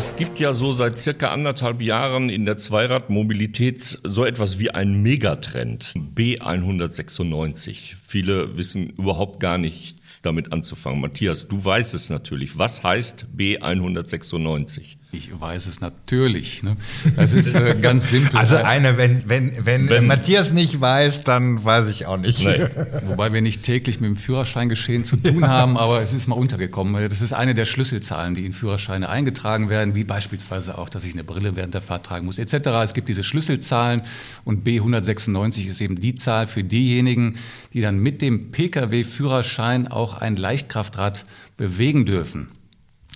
Es gibt ja so seit circa anderthalb Jahren in der Zweiradmobilität so etwas wie einen Megatrend. B196. Viele wissen überhaupt gar nichts damit anzufangen. Matthias, du weißt es natürlich. Was heißt B196? Ich weiß es natürlich. Ne? Das ist äh, ganz simpel. Also eine, wenn, wenn, wenn, wenn Matthias nicht weiß, dann weiß ich auch nicht. Nee. Wobei wir nicht täglich mit dem Führerscheingeschehen zu tun haben, aber es ist mal untergekommen. Das ist eine der Schlüsselzahlen, die in Führerscheine eingetragen werden, wie beispielsweise auch, dass ich eine Brille während der Fahrt tragen muss, etc. Es gibt diese Schlüsselzahlen und B196 ist eben die Zahl für diejenigen, die dann mit dem Pkw-Führerschein auch ein Leichtkraftrad bewegen dürfen.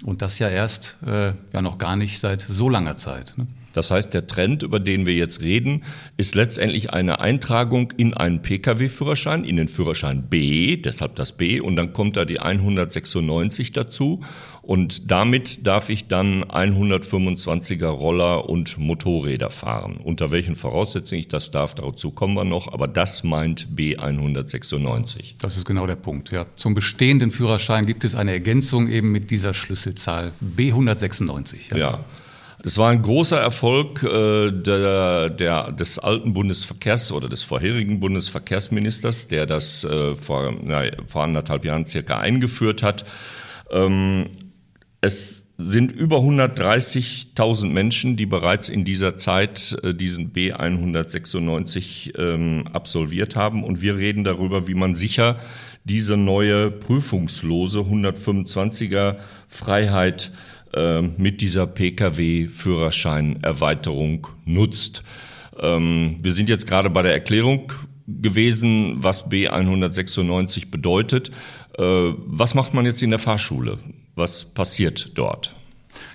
Und das ja erst äh, ja noch gar nicht seit so langer Zeit. Ne? Das heißt, der Trend, über den wir jetzt reden, ist letztendlich eine Eintragung in einen Pkw-Führerschein, in den Führerschein B, deshalb das B, und dann kommt da die 196 dazu. Und damit darf ich dann 125er Roller und Motorräder fahren. Unter welchen Voraussetzungen ich das darf, dazu kommen wir noch, aber das meint B196. Das ist genau der Punkt. Ja. Zum bestehenden Führerschein gibt es eine Ergänzung eben mit dieser Schlüsselzahl B196. ja. ja. Das war ein großer Erfolg äh, der, der, des alten Bundesverkehrs- oder des vorherigen Bundesverkehrsministers, der das äh, vor, na, vor anderthalb Jahren circa eingeführt hat. Ähm, es sind über 130.000 Menschen, die bereits in dieser Zeit äh, diesen B196 ähm, absolviert haben. Und wir reden darüber, wie man sicher diese neue prüfungslose 125er Freiheit äh, mit dieser Pkw-Führerscheinerweiterung nutzt. Ähm, wir sind jetzt gerade bei der Erklärung gewesen, was B196 bedeutet. Äh, was macht man jetzt in der Fahrschule? Was passiert dort?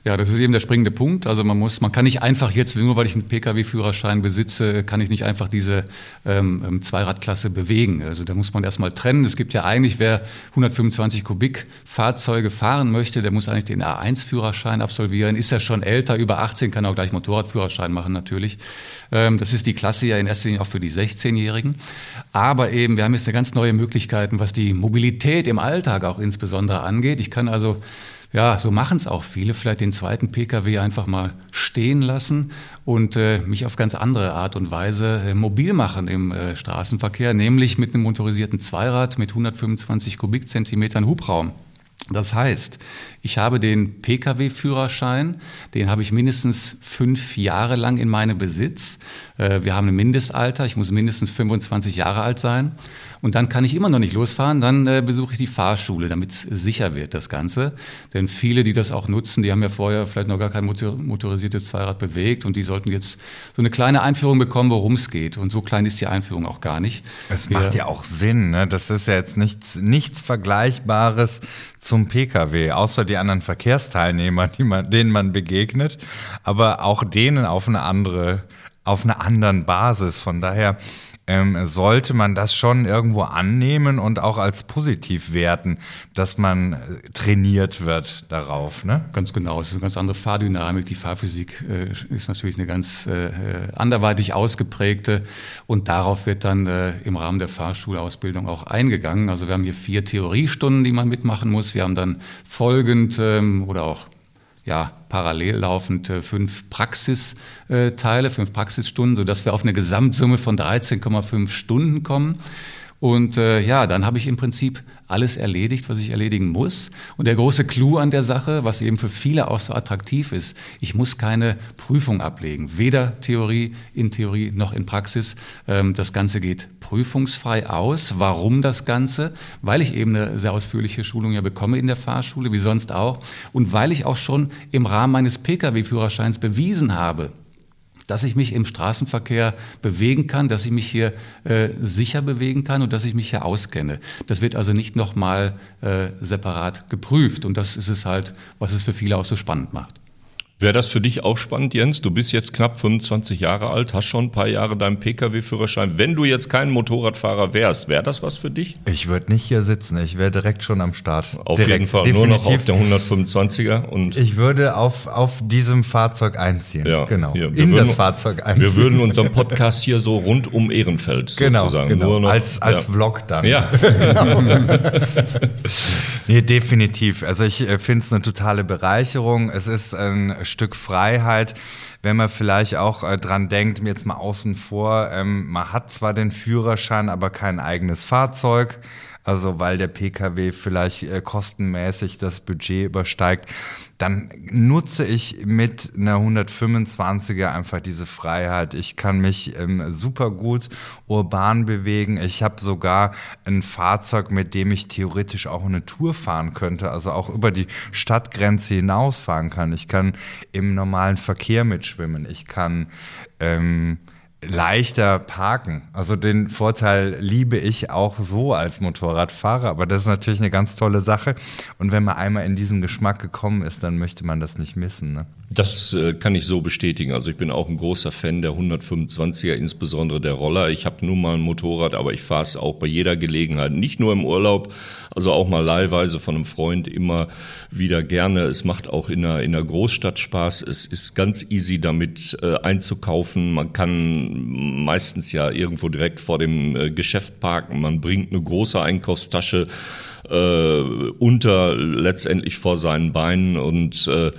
Ja, das ist eben der springende Punkt. Also man muss, man kann nicht einfach jetzt, nur weil ich einen Pkw-Führerschein besitze, kann ich nicht einfach diese ähm, ähm, Zweiradklasse bewegen. Also da muss man erstmal trennen. Es gibt ja eigentlich, wer 125 Kubik Fahrzeuge fahren möchte, der muss eigentlich den A1-Führerschein absolvieren. Ist er schon älter, über 18, kann auch gleich Motorradführerschein machen natürlich. Ähm, das ist die Klasse ja in erster Linie auch für die 16-Jährigen. Aber eben, wir haben jetzt eine ganz neue Möglichkeiten, was die Mobilität im Alltag auch insbesondere angeht. Ich kann also ja, so machen es auch viele, vielleicht den zweiten Pkw einfach mal stehen lassen und äh, mich auf ganz andere Art und Weise äh, mobil machen im äh, Straßenverkehr, nämlich mit einem motorisierten Zweirad mit 125 Kubikzentimetern Hubraum. Das heißt, ich habe den Pkw-Führerschein, den habe ich mindestens fünf Jahre lang in meinem Besitz. Äh, wir haben ein Mindestalter, ich muss mindestens 25 Jahre alt sein. Und dann kann ich immer noch nicht losfahren, dann äh, besuche ich die Fahrschule, damit es sicher wird, das Ganze. Denn viele, die das auch nutzen, die haben ja vorher vielleicht noch gar kein motorisiertes Zweirad bewegt und die sollten jetzt so eine kleine Einführung bekommen, worum es geht. Und so klein ist die Einführung auch gar nicht. Es macht ja auch Sinn, ne? Das ist ja jetzt nichts, nichts Vergleichbares zum Pkw, außer die anderen Verkehrsteilnehmer, die man, denen man begegnet, aber auch denen auf eine andere, auf einer anderen Basis. Von daher ähm, sollte man das schon irgendwo annehmen und auch als positiv werten, dass man äh, trainiert wird darauf. Ne? Ganz genau, es ist eine ganz andere Fahrdynamik. Die Fahrphysik äh, ist natürlich eine ganz äh, anderweitig ausgeprägte und darauf wird dann äh, im Rahmen der Fahrschulausbildung auch eingegangen. Also wir haben hier vier Theoriestunden, die man mitmachen muss. Wir haben dann folgend ähm, oder auch ja, parallel laufend fünf Praxisteile, fünf Praxisstunden, sodass wir auf eine Gesamtsumme von 13,5 Stunden kommen. Und äh, ja, dann habe ich im Prinzip alles erledigt, was ich erledigen muss. Und der große Clou an der Sache, was eben für viele auch so attraktiv ist, ich muss keine Prüfung ablegen, weder Theorie in Theorie noch in Praxis. Ähm, das Ganze geht prüfungsfrei aus. Warum das Ganze? Weil ich eben eine sehr ausführliche Schulung ja bekomme in der Fahrschule, wie sonst auch. Und weil ich auch schon im Rahmen meines Pkw-Führerscheins bewiesen habe, dass ich mich im Straßenverkehr bewegen kann, dass ich mich hier äh, sicher bewegen kann und dass ich mich hier auskenne. Das wird also nicht nochmal äh, separat geprüft und das ist es halt, was es für viele auch so spannend macht. Wäre das für dich auch spannend, Jens? Du bist jetzt knapp 25 Jahre alt, hast schon ein paar Jahre deinen Pkw-Führerschein. Wenn du jetzt kein Motorradfahrer wärst, wäre das was für dich? Ich würde nicht hier sitzen, ich wäre direkt schon am Start. Auf direkt, jeden Fall, definitiv. nur noch auf der 125er. Und ich würde auf, auf diesem Fahrzeug einziehen, ja, genau, hier, in würden, das Fahrzeug einziehen. Wir würden unseren Podcast hier so rund um Ehrenfeld genau, sozusagen. Genau, noch, als, als ja. Vlog dann. Ja, genau. nee, definitiv. Also ich äh, finde es eine totale Bereicherung. Es ist ein Stück Freiheit, wenn man vielleicht auch äh, dran denkt, jetzt mal außen vor, ähm, man hat zwar den Führerschein, aber kein eigenes Fahrzeug. Also weil der Pkw vielleicht äh, kostenmäßig das Budget übersteigt, dann nutze ich mit einer 125er einfach diese Freiheit. Ich kann mich ähm, super gut urban bewegen. Ich habe sogar ein Fahrzeug, mit dem ich theoretisch auch eine Tour fahren könnte, also auch über die Stadtgrenze hinausfahren kann. Ich kann im normalen Verkehr mitschwimmen. Ich kann ähm, leichter parken. Also den Vorteil liebe ich auch so als Motorradfahrer, aber das ist natürlich eine ganz tolle Sache. Und wenn man einmal in diesen Geschmack gekommen ist, dann möchte man das nicht missen. Ne? Das äh, kann ich so bestätigen. Also ich bin auch ein großer Fan der 125er, insbesondere der Roller. Ich habe nun mal ein Motorrad, aber ich fahre es auch bei jeder Gelegenheit. Nicht nur im Urlaub, also auch mal leihweise von einem Freund immer wieder gerne. Es macht auch in einer, in einer Großstadt Spaß. Es ist ganz easy damit äh, einzukaufen. Man kann meistens ja irgendwo direkt vor dem äh, Geschäft parken. Man bringt eine große Einkaufstasche äh, unter letztendlich vor seinen Beinen und äh,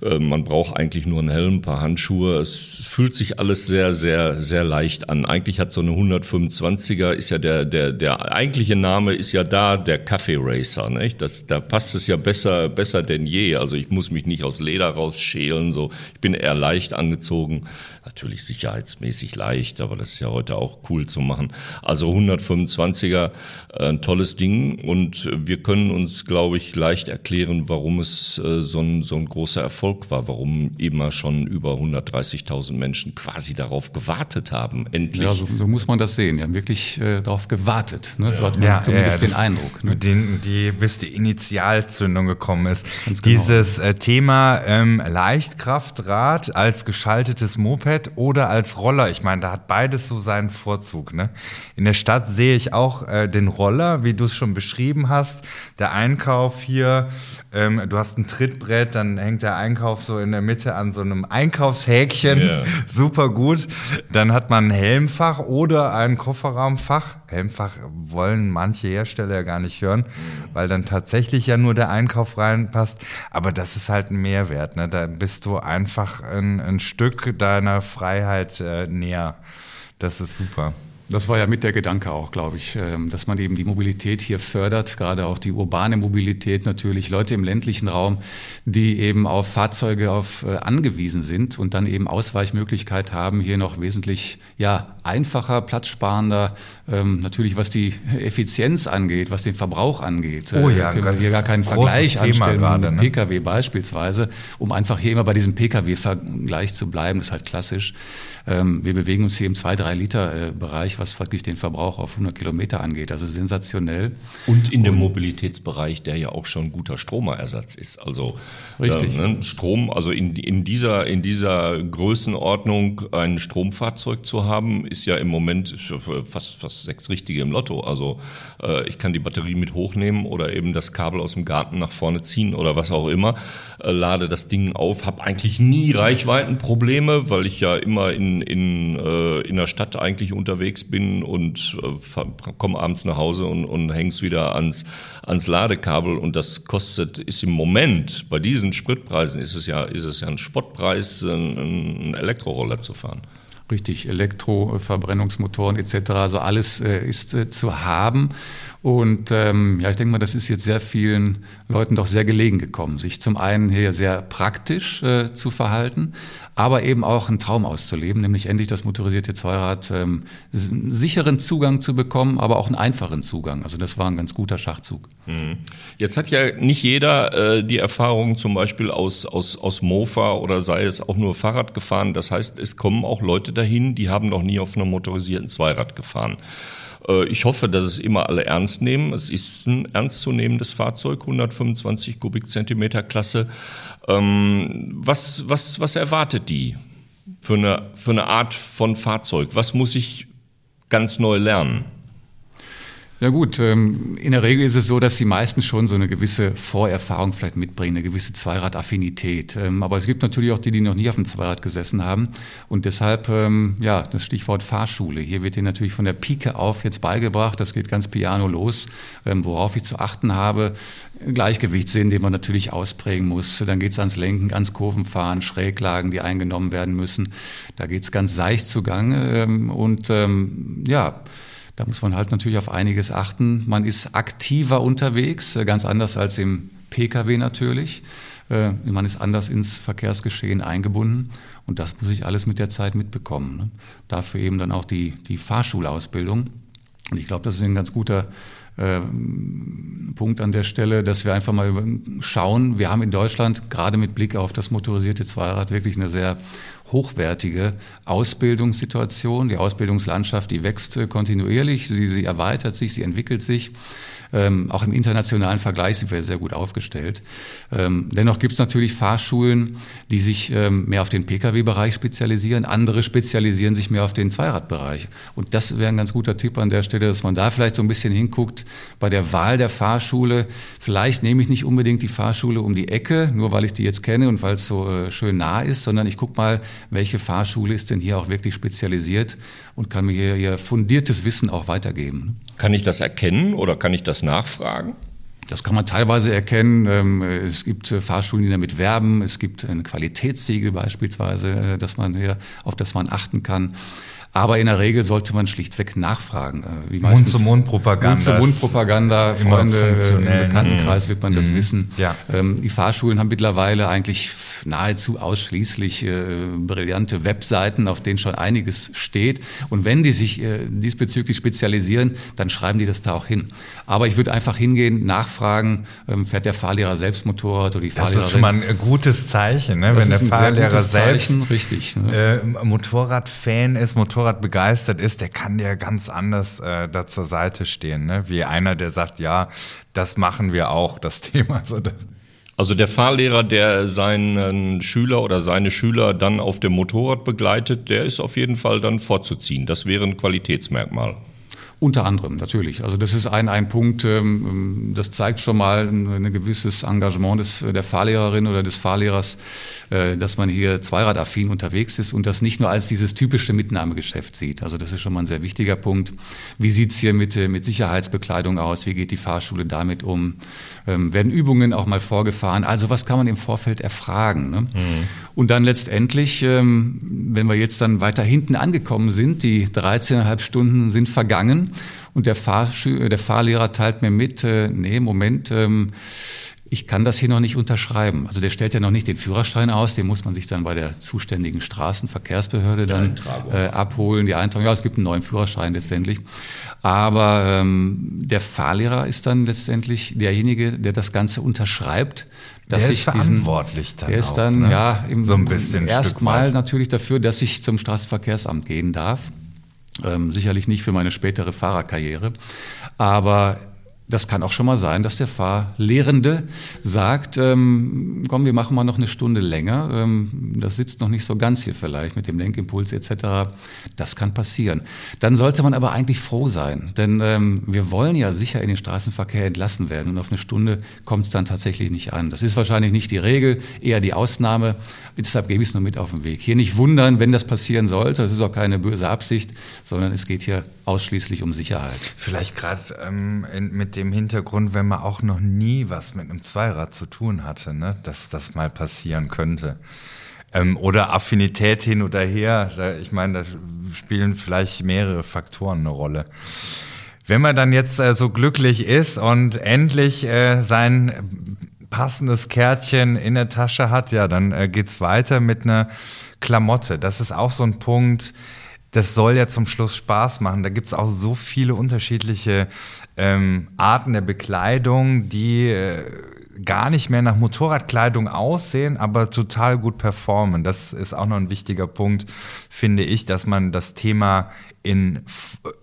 man braucht eigentlich nur einen Helm, ein paar Handschuhe. Es fühlt sich alles sehr, sehr, sehr leicht an. Eigentlich hat so eine 125er ist ja der, der, der eigentliche Name ist ja da der Kaffee Racer, nicht? Das, da passt es ja besser, besser denn je. Also ich muss mich nicht aus Leder rausschälen, so. Ich bin eher leicht angezogen. Natürlich sicherheitsmäßig leicht, aber das ist ja heute auch cool zu machen. Also 125er, äh, ein tolles Ding und wir können uns, glaube ich, leicht erklären, warum es äh, so ein, so ein großer Erfolg Erfolg war, warum immer schon über 130.000 Menschen quasi darauf gewartet haben, endlich. Ja, so, so muss man das sehen. Die haben wirklich äh, darauf gewartet. Ne? Ja. So hat man ja, zumindest ja, den Eindruck. Ne? Den, die, bis die Initialzündung gekommen ist. Genau. Dieses äh, Thema ähm, Leichtkraftrad als geschaltetes Moped oder als Roller, ich meine, da hat beides so seinen Vorzug. Ne? In der Stadt sehe ich auch äh, den Roller, wie du es schon beschrieben hast. Der Einkauf hier, ähm, du hast ein Trittbrett, dann hängt der Einkauf Einkauf so in der Mitte an so einem Einkaufshäkchen. Yeah. Super gut. Dann hat man ein Helmfach oder ein Kofferraumfach. Helmfach wollen manche Hersteller ja gar nicht hören, weil dann tatsächlich ja nur der Einkauf reinpasst. Aber das ist halt ein Mehrwert. Ne? Da bist du einfach ein, ein Stück deiner Freiheit äh, näher. Das ist super. Das war ja mit der Gedanke auch, glaube ich, ähm, dass man eben die Mobilität hier fördert, gerade auch die urbane Mobilität natürlich, Leute im ländlichen Raum, die eben auf Fahrzeuge auf, äh, angewiesen sind und dann eben Ausweichmöglichkeit haben, hier noch wesentlich ja, einfacher, platzsparender, ähm, natürlich was die Effizienz angeht, was den Verbrauch angeht. Oh ja, äh, können wir hier gar keinen Vergleich anstellen mit einem ne? Pkw beispielsweise, um einfach hier immer bei diesem Pkw-Vergleich zu bleiben, das ist halt klassisch. Ähm, wir bewegen uns hier im 2-3 Liter äh, Bereich, was wirklich den Verbrauch auf 100 Kilometer angeht. Also sensationell. Und in dem Mobilitätsbereich, der ja auch schon guter Stromersatz ist. Also Richtig. Äh, ne, Strom, also in, in, dieser, in dieser Größenordnung ein Stromfahrzeug zu haben, ist ja im Moment fast, fast sechs richtige im Lotto. Also äh, ich kann die Batterie mit hochnehmen oder eben das Kabel aus dem Garten nach vorne ziehen oder was auch immer, äh, lade das Ding auf, habe eigentlich nie Reichweitenprobleme, weil ich ja immer in in, äh, in der Stadt eigentlich unterwegs bin und äh, komme abends nach Hause und, und häng's wieder ans, ans Ladekabel und das kostet, ist im Moment, bei diesen Spritpreisen ist es ja, ist es ja ein Spottpreis, einen Elektroroller zu fahren. Richtig, Elektroverbrennungsmotoren etc. Also alles äh, ist äh, zu haben. Und ähm, ja, ich denke mal, das ist jetzt sehr vielen Leuten doch sehr gelegen gekommen, sich zum einen hier sehr praktisch äh, zu verhalten, aber eben auch einen Traum auszuleben, nämlich endlich das motorisierte Zweirad ähm, sicheren Zugang zu bekommen, aber auch einen einfachen Zugang. Also das war ein ganz guter Schachzug. Mhm. Jetzt hat ja nicht jeder äh, die Erfahrung zum Beispiel aus, aus, aus Mofa oder sei es auch nur Fahrrad gefahren. Das heißt, es kommen auch Leute dahin, die haben noch nie auf einem motorisierten Zweirad gefahren. Äh, ich hoffe, dass es immer alle ernst nehmen. Es ist ein ernstzunehmendes Fahrzeug, 125 Kubikzentimeter Klasse. Ähm, was, was, was erwartet die für eine, für eine Art von Fahrzeug? Was muss ich ganz neu lernen? Ja gut, ähm, in der Regel ist es so, dass die meisten schon so eine gewisse Vorerfahrung vielleicht mitbringen, eine gewisse Zweiradaffinität. Ähm, aber es gibt natürlich auch die, die noch nie auf dem Zweirad gesessen haben. Und deshalb, ähm, ja, das Stichwort Fahrschule. Hier wird Ihnen natürlich von der Pike auf jetzt beigebracht, das geht ganz piano los, worauf ich zu achten habe. Gleichgewichtssinn, den man natürlich ausprägen muss. Dann geht es ans Lenken, ans Kurvenfahren, Schräglagen, die eingenommen werden müssen. Da geht es ganz seicht zugange. Und ja, da muss man halt natürlich auf einiges achten. Man ist aktiver unterwegs, äh, ganz anders als im Pkw natürlich. Äh, man ist anders ins Verkehrsgeschehen eingebunden und das muss ich alles mit der Zeit mitbekommen. Ne? Dafür eben dann auch die, die Fahrschulausbildung. Und ich glaube, das ist ein ganz guter Punkt an der Stelle, dass wir einfach mal schauen. Wir haben in Deutschland gerade mit Blick auf das motorisierte Zweirad wirklich eine sehr hochwertige Ausbildungssituation. Die Ausbildungslandschaft, die wächst kontinuierlich, sie, sie erweitert sich, sie entwickelt sich. Ähm, auch im internationalen Vergleich sind wir sehr gut aufgestellt. Ähm, dennoch gibt es natürlich Fahrschulen, die sich ähm, mehr auf den Pkw-Bereich spezialisieren. Andere spezialisieren sich mehr auf den Zweiradbereich. Und das wäre ein ganz guter Tipp an der Stelle, dass man da vielleicht so ein bisschen hinguckt bei der Wahl der Fahrschule. Vielleicht nehme ich nicht unbedingt die Fahrschule um die Ecke, nur weil ich die jetzt kenne und weil es so äh, schön nah ist, sondern ich gucke mal, welche Fahrschule ist denn hier auch wirklich spezialisiert und kann mir hier, fundiertes Wissen auch weitergeben. Kann ich das erkennen oder kann ich das nachfragen? Das kann man teilweise erkennen. Ähm, es gibt äh, Fahrschulen, die damit werben. Es gibt ein Qualitätssiegel beispielsweise, äh, dass man hier, auf das man achten kann. Aber in der Regel sollte man schlichtweg nachfragen. Äh, Mund-zu-Mund-Propaganda. Mund-zu-Mund-Propaganda. Freunde im Bekanntenkreis wird man das mhm. wissen. Ja. Ähm, die Fahrschulen haben mittlerweile eigentlich nahezu ausschließlich äh, brillante Webseiten, auf denen schon einiges steht. Und wenn die sich äh, diesbezüglich spezialisieren, dann schreiben die das da auch hin. Aber ich würde einfach hingehen, nachfragen, ähm, fährt der Fahrlehrer selbst Motorrad oder die Fahrlehrerin. Das ist schon mal ein gutes Zeichen, ne? wenn der Fahrlehrer selbst Zeichen, richtig, ne? äh, Motorradfan ist, Motorrad Motorrad begeistert ist, der kann dir ganz anders äh, da zur Seite stehen, ne? wie einer, der sagt, ja, das machen wir auch, das Thema. So, also der Fahrlehrer, der seinen Schüler oder seine Schüler dann auf dem Motorrad begleitet, der ist auf jeden Fall dann vorzuziehen. Das wäre ein Qualitätsmerkmal. Unter anderem, natürlich. Also das ist ein, ein Punkt, ähm, das zeigt schon mal ein, ein gewisses Engagement des, der Fahrlehrerin oder des Fahrlehrers, äh, dass man hier zweiradaffin unterwegs ist und das nicht nur als dieses typische Mitnahmegeschäft sieht. Also das ist schon mal ein sehr wichtiger Punkt. Wie sieht's hier mit, äh, mit Sicherheitsbekleidung aus? Wie geht die Fahrschule damit um? Ähm, werden Übungen auch mal vorgefahren? Also was kann man im Vorfeld erfragen? Ne? Mhm. Und dann letztendlich, ähm, wenn wir jetzt dann weiter hinten angekommen sind, die 13,5 Stunden sind vergangen und der, Fahrschü der Fahrlehrer teilt mir mit, äh, nee, Moment, ähm, ich kann das hier noch nicht unterschreiben. Also der stellt ja noch nicht den Führerschein aus, den muss man sich dann bei der zuständigen Straßenverkehrsbehörde dann äh, abholen, die Eintragung. Ja, es gibt einen neuen Führerschein letztendlich. Aber ähm, der Fahrlehrer ist dann letztendlich derjenige, der das Ganze unterschreibt. Dass der ist verantwortlich diesen, dann Der ist dann ne? ja im, so ein bisschen erstmal natürlich dafür, dass ich zum Straßenverkehrsamt gehen darf. Ähm, sicherlich nicht für meine spätere Fahrerkarriere. Aber das kann auch schon mal sein, dass der Fahrlehrende sagt, ähm, komm, wir machen mal noch eine Stunde länger. Ähm, das sitzt noch nicht so ganz hier vielleicht mit dem Lenkimpuls etc. Das kann passieren. Dann sollte man aber eigentlich froh sein, denn ähm, wir wollen ja sicher in den Straßenverkehr entlassen werden und auf eine Stunde kommt es dann tatsächlich nicht an. Das ist wahrscheinlich nicht die Regel, eher die Ausnahme. Deshalb gebe ich es nur mit auf den Weg. Hier nicht wundern, wenn das passieren sollte. Das ist auch keine böse Absicht, sondern es geht hier ausschließlich um Sicherheit. Vielleicht gerade ähm, mit dem Hintergrund, wenn man auch noch nie was mit einem Zweirad zu tun hatte, ne? dass das mal passieren könnte. Ähm, oder Affinität hin oder her. Da, ich meine, da spielen vielleicht mehrere Faktoren eine Rolle. Wenn man dann jetzt äh, so glücklich ist und endlich äh, sein passendes Kärtchen in der Tasche hat, ja, dann äh, geht's weiter mit einer Klamotte. Das ist auch so ein Punkt, das soll ja zum Schluss Spaß machen. Da gibt es auch so viele unterschiedliche ähm, Arten der Bekleidung, die äh, gar nicht mehr nach Motorradkleidung aussehen, aber total gut performen. Das ist auch noch ein wichtiger Punkt, finde ich, dass man das Thema in,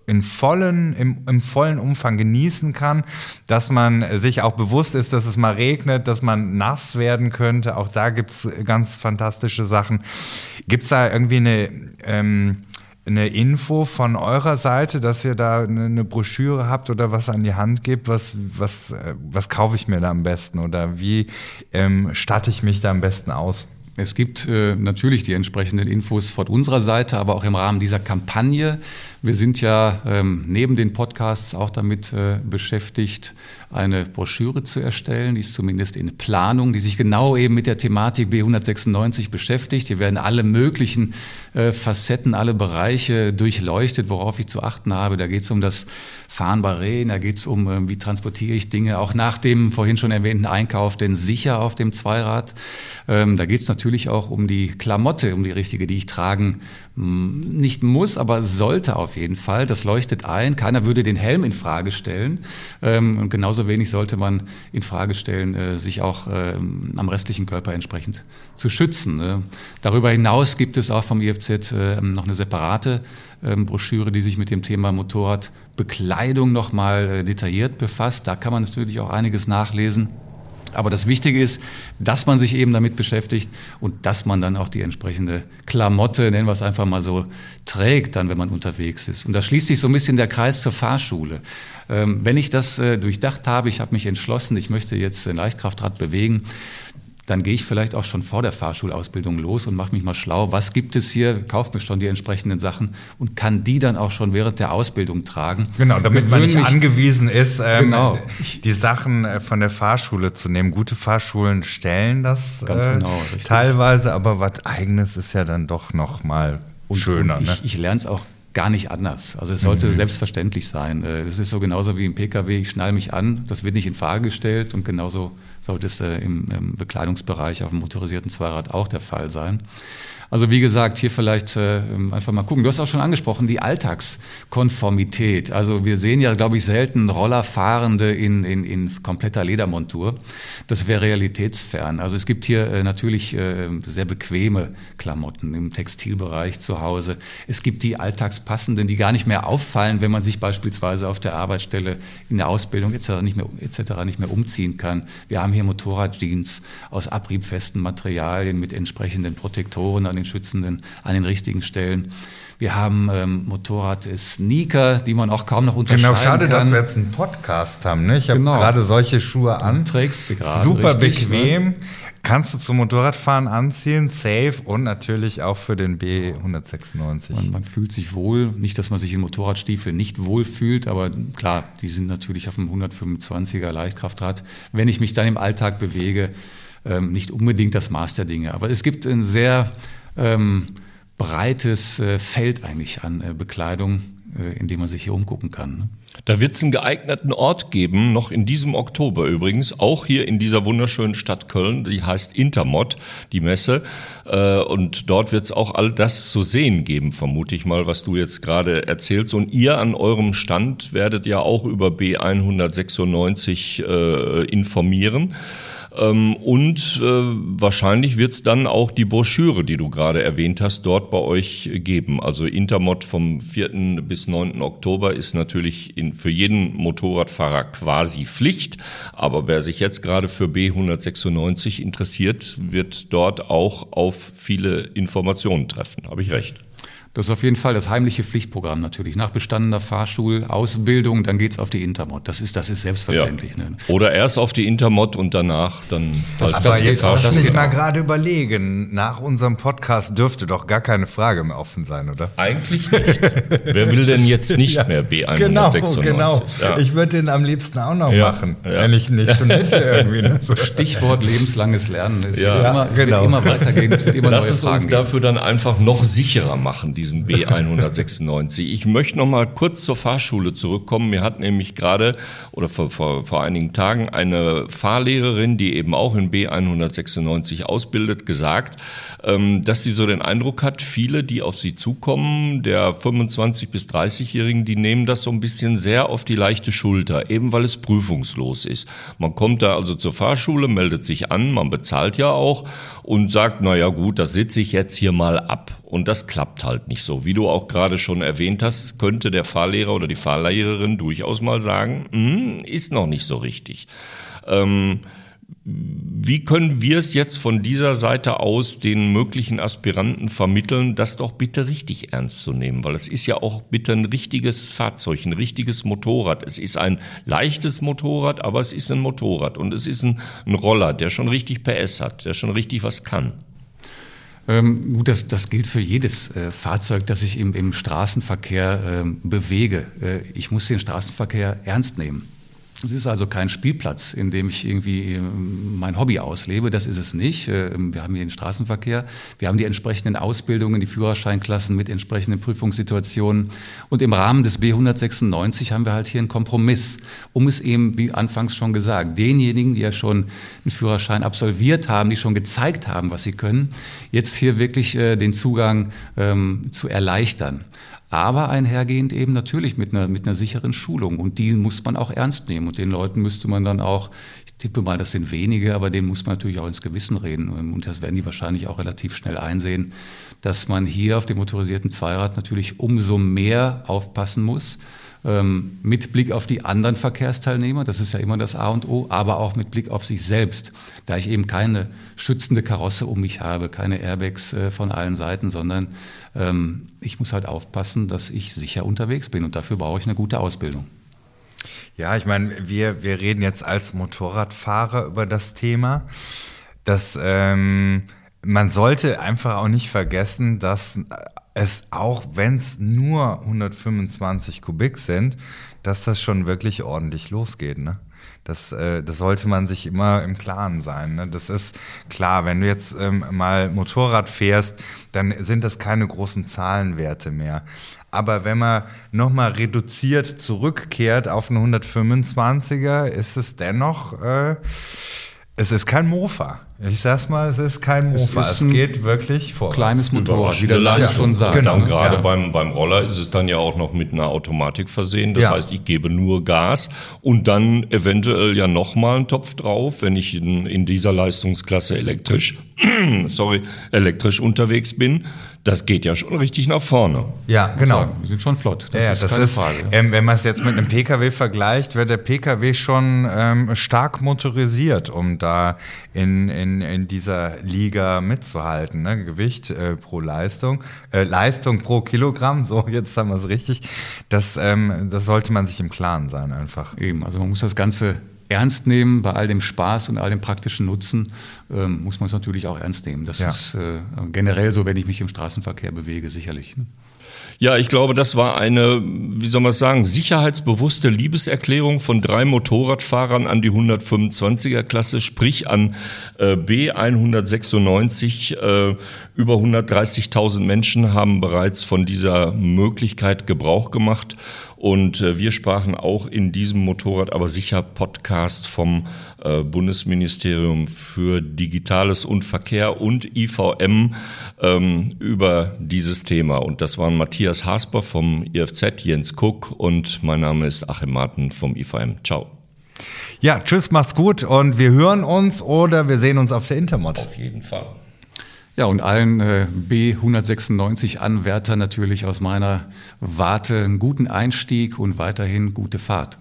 in vollen, im, im vollen Umfang genießen kann, dass man sich auch bewusst ist, dass es mal regnet, dass man nass werden könnte. Auch da gibt es ganz fantastische Sachen. Gibt es da irgendwie eine ähm, eine Info von eurer Seite, dass ihr da eine Broschüre habt oder was an die Hand gebt? Was, was, äh, was kaufe ich mir da am besten oder wie ähm, statte ich mich da am besten aus? Es gibt äh, natürlich die entsprechenden Infos von unserer Seite, aber auch im Rahmen dieser Kampagne. Wir sind ja ähm, neben den Podcasts auch damit äh, beschäftigt, eine Broschüre zu erstellen. Die ist zumindest in Planung, die sich genau eben mit der Thematik B196 beschäftigt. Hier werden alle möglichen äh, Facetten, alle Bereiche durchleuchtet, worauf ich zu achten habe. Da geht es um das Fahren bei Rehen, da geht es um, äh, wie transportiere ich Dinge, auch nach dem vorhin schon erwähnten Einkauf, denn sicher auf dem Zweirad. Ähm, da geht es natürlich auch um die Klamotte, um die richtige, die ich tragen hm, nicht muss, aber sollte auf jeden Fall. Das leuchtet ein. Keiner würde den Helm in Frage stellen. Ähm, und genauso wenig sollte man in Frage stellen, äh, sich auch ähm, am restlichen Körper entsprechend zu schützen. Ne? Darüber hinaus gibt es auch vom IFZ noch eine separate Broschüre, die sich mit dem Thema Motorradbekleidung nochmal äh, detailliert befasst. Da kann man natürlich auch einiges nachlesen. Aber das Wichtige ist, dass man sich eben damit beschäftigt und dass man dann auch die entsprechende Klamotte, nennen wir es einfach mal so, trägt, dann, wenn man unterwegs ist. Und da schließt sich so ein bisschen der Kreis zur Fahrschule. Ähm, wenn ich das äh, durchdacht habe, ich habe mich entschlossen, ich möchte jetzt ein Leichtkraftrad bewegen, dann gehe ich vielleicht auch schon vor der Fahrschulausbildung los und mache mich mal schlau, was gibt es hier, kaufe mir schon die entsprechenden Sachen und kann die dann auch schon während der Ausbildung tragen. Genau, damit man nicht angewiesen ist, ähm, genau. die Sachen äh, von der Fahrschule zu nehmen. Gute Fahrschulen stellen das Ganz äh, genau, teilweise, aber was eigenes ist ja dann doch noch mal und, schöner. Und ich, ne? ich lerne es auch gar nicht anders. Also es sollte mhm. selbstverständlich sein. Es ist so genauso wie im Pkw, ich schnall mich an, das wird nicht in Frage gestellt und genauso sollte es äh, im, im Bekleidungsbereich auf dem motorisierten Zweirad auch der Fall sein. Also wie gesagt, hier vielleicht äh, einfach mal gucken. Du hast auch schon angesprochen, die Alltagskonformität. Also wir sehen ja, glaube ich, selten Rollerfahrende in, in, in kompletter Ledermontur. Das wäre realitätsfern. Also es gibt hier äh, natürlich äh, sehr bequeme Klamotten im Textilbereich zu Hause. Es gibt die alltagspassenden, die gar nicht mehr auffallen, wenn man sich beispielsweise auf der Arbeitsstelle in der Ausbildung etc. nicht mehr, etc. Nicht mehr umziehen kann. Wir haben hier Motorradjeans aus abriebfesten Materialien mit entsprechenden Protektoren an den den schützenden an den richtigen Stellen. Wir haben ähm, Motorrad-Sneaker, die man auch kaum noch unterscheiden genau, schade, kann. Genau, schade, dass wir jetzt einen Podcast haben. Ne? Ich habe genau. gerade solche Schuhe an. Du trägst sie gerade. Super richtig, ne? bequem. Ne? Kannst du zum Motorradfahren anziehen, safe und natürlich auch für den B196. Man, man, fühlt sich wohl, nicht, dass man sich in Motorradstiefeln nicht wohl fühlt, aber klar, die sind natürlich auf dem 125er Leichtkraftrad. Wenn ich mich dann im Alltag bewege, ähm, nicht unbedingt das Maß der Dinge. Aber es gibt ein sehr ähm, breites äh, Feld eigentlich an äh, Bekleidung, äh, in dem man sich hier umgucken kann. Ne? Da wird es einen geeigneten Ort geben, noch in diesem Oktober übrigens, auch hier in dieser wunderschönen Stadt Köln, die heißt Intermod, die Messe. Äh, und dort wird es auch all das zu sehen geben, vermute ich mal, was du jetzt gerade erzählst. Und ihr an eurem Stand werdet ja auch über B196 äh, informieren. Ähm, und äh, wahrscheinlich wird es dann auch die Broschüre, die du gerade erwähnt hast, dort bei euch geben. Also Intermod vom 4. bis 9. Oktober ist natürlich in, für jeden Motorradfahrer quasi Pflicht. Aber wer sich jetzt gerade für B196 interessiert, wird dort auch auf viele Informationen treffen. Habe ich recht? Das ist auf jeden Fall das heimliche Pflichtprogramm natürlich. Nach bestandener Fahrschulausbildung, dann geht's auf die Intermod. Das ist, das ist selbstverständlich. Ja. Ne? Oder erst auf die Intermod und danach dann. Das, halt aber das jetzt lass mich mal gerade überlegen. Nach unserem Podcast dürfte doch gar keine Frage mehr offen sein, oder? Eigentlich nicht. Wer will denn jetzt nicht ja, mehr B196? Genau, genau. Ja. Ich würde den am liebsten auch noch machen, wenn ich nicht schon hätte irgendwie. Ne? Stichwort lebenslanges Lernen. Es, wird, immer, es genau. wird immer weitergehen, es wird immer Lass es uns dafür dann einfach noch sicherer machen, diesen B196. Ich möchte noch mal kurz zur Fahrschule zurückkommen. Mir hat nämlich gerade oder vor, vor, vor einigen Tagen eine Fahrlehrerin, die eben auch in B196 ausbildet, gesagt, ähm, dass sie so den Eindruck hat, viele, die auf sie zukommen, der 25 bis 30-Jährigen, die nehmen das so ein bisschen sehr auf die leichte Schulter, eben weil es prüfungslos ist. Man kommt da also zur Fahrschule, meldet sich an, man bezahlt ja auch und sagt, na ja gut, das sitze ich jetzt hier mal ab. Und das klappt halt nicht so. Wie du auch gerade schon erwähnt hast, könnte der Fahrlehrer oder die Fahrlehrerin durchaus mal sagen, hm, ist noch nicht so richtig. Ähm, wie können wir es jetzt von dieser Seite aus den möglichen Aspiranten vermitteln, das doch bitte richtig ernst zu nehmen? Weil es ist ja auch bitte ein richtiges Fahrzeug, ein richtiges Motorrad. Es ist ein leichtes Motorrad, aber es ist ein Motorrad und es ist ein, ein Roller, der schon richtig PS hat, der schon richtig was kann. Ähm, gut, das, das gilt für jedes äh, Fahrzeug, das ich im, im Straßenverkehr äh, bewege. Äh, ich muss den Straßenverkehr ernst nehmen. Es ist also kein Spielplatz, in dem ich irgendwie ähm, mein Hobby auslebe. Das ist es nicht. Ähm, wir haben hier den Straßenverkehr. Wir haben die entsprechenden Ausbildungen, die Führerscheinklassen mit entsprechenden Prüfungssituationen. Und im Rahmen des B196 haben wir halt hier einen Kompromiss, um es eben, wie anfangs schon gesagt, denjenigen, die ja schon einen Führerschein absolviert haben, die schon gezeigt haben, was sie können, jetzt hier wirklich äh, den Zugang ähm, zu erleichtern aber einhergehend eben natürlich mit einer, mit einer sicheren Schulung. Und die muss man auch ernst nehmen. Und den Leuten müsste man dann auch, ich tippe mal, das sind wenige, aber denen muss man natürlich auch ins Gewissen reden. Und das werden die wahrscheinlich auch relativ schnell einsehen, dass man hier auf dem motorisierten Zweirad natürlich umso mehr aufpassen muss, ähm, mit Blick auf die anderen Verkehrsteilnehmer, das ist ja immer das A und O, aber auch mit Blick auf sich selbst, da ich eben keine schützende Karosse um mich habe, keine Airbags äh, von allen Seiten, sondern ähm, ich muss halt aufpassen, dass ich sicher unterwegs bin und dafür brauche ich eine gute Ausbildung. Ja, ich meine, wir, wir reden jetzt als Motorradfahrer über das Thema. dass ähm, man sollte einfach auch nicht vergessen, dass es, auch wenn es nur 125 Kubik sind, dass das schon wirklich ordentlich losgeht. Ne? Das, äh, das sollte man sich immer im Klaren sein. Ne? Das ist klar, wenn du jetzt ähm, mal Motorrad fährst, dann sind das keine großen Zahlenwerte mehr. Aber wenn man nochmal reduziert zurückkehrt auf einen 125er, ist es dennoch, äh, es ist kein Mofa. Ich sag's mal, es ist kein Mofa. Es, es geht wirklich vor. Kleines Motorrad, wie der Name schon sagt. Genau, und gerade ja. beim, beim Roller ist es dann ja auch noch mit einer Automatik versehen. Das ja. heißt, ich gebe nur Gas und dann eventuell ja nochmal einen Topf drauf, wenn ich in, in dieser Leistungsklasse elektrisch, sorry, elektrisch unterwegs bin das geht ja schon richtig nach vorne. Ja, genau. Wir sind schon flott. Das ja, ist das ist, Frage. Ähm, wenn man es jetzt mit einem Pkw vergleicht, wird der Pkw schon ähm, stark motorisiert, um da in, in, in dieser Liga mitzuhalten. Ne? Gewicht äh, pro Leistung, äh, Leistung pro Kilogramm, so jetzt haben wir es richtig. Das, ähm, das sollte man sich im Klaren sein einfach. Eben, also man muss das Ganze ernst nehmen. Bei all dem Spaß und all dem praktischen Nutzen ähm, muss man es natürlich auch ernst nehmen. Das ja. ist äh, generell so, wenn ich mich im Straßenverkehr bewege, sicherlich. Ne? Ja, ich glaube, das war eine, wie soll man es sagen, sicherheitsbewusste Liebeserklärung von drei Motorradfahrern an die 125er Klasse, sprich an äh, B196. Äh, über 130.000 Menschen haben bereits von dieser Möglichkeit Gebrauch gemacht. Und äh, wir sprachen auch in diesem Motorrad, aber sicher Podcast vom äh, Bundesministerium für Digitales und Verkehr und IVM ähm, über dieses Thema. Und das waren Matthias Hasper vom IFZ, Jens Cook und mein Name ist Achim Martin vom IVM. Ciao. Ja, tschüss, macht's gut und wir hören uns oder wir sehen uns auf der Intermod. Auf jeden Fall. Ja, und allen äh, B196-Anwärtern natürlich aus meiner Warte einen guten Einstieg und weiterhin gute Fahrt.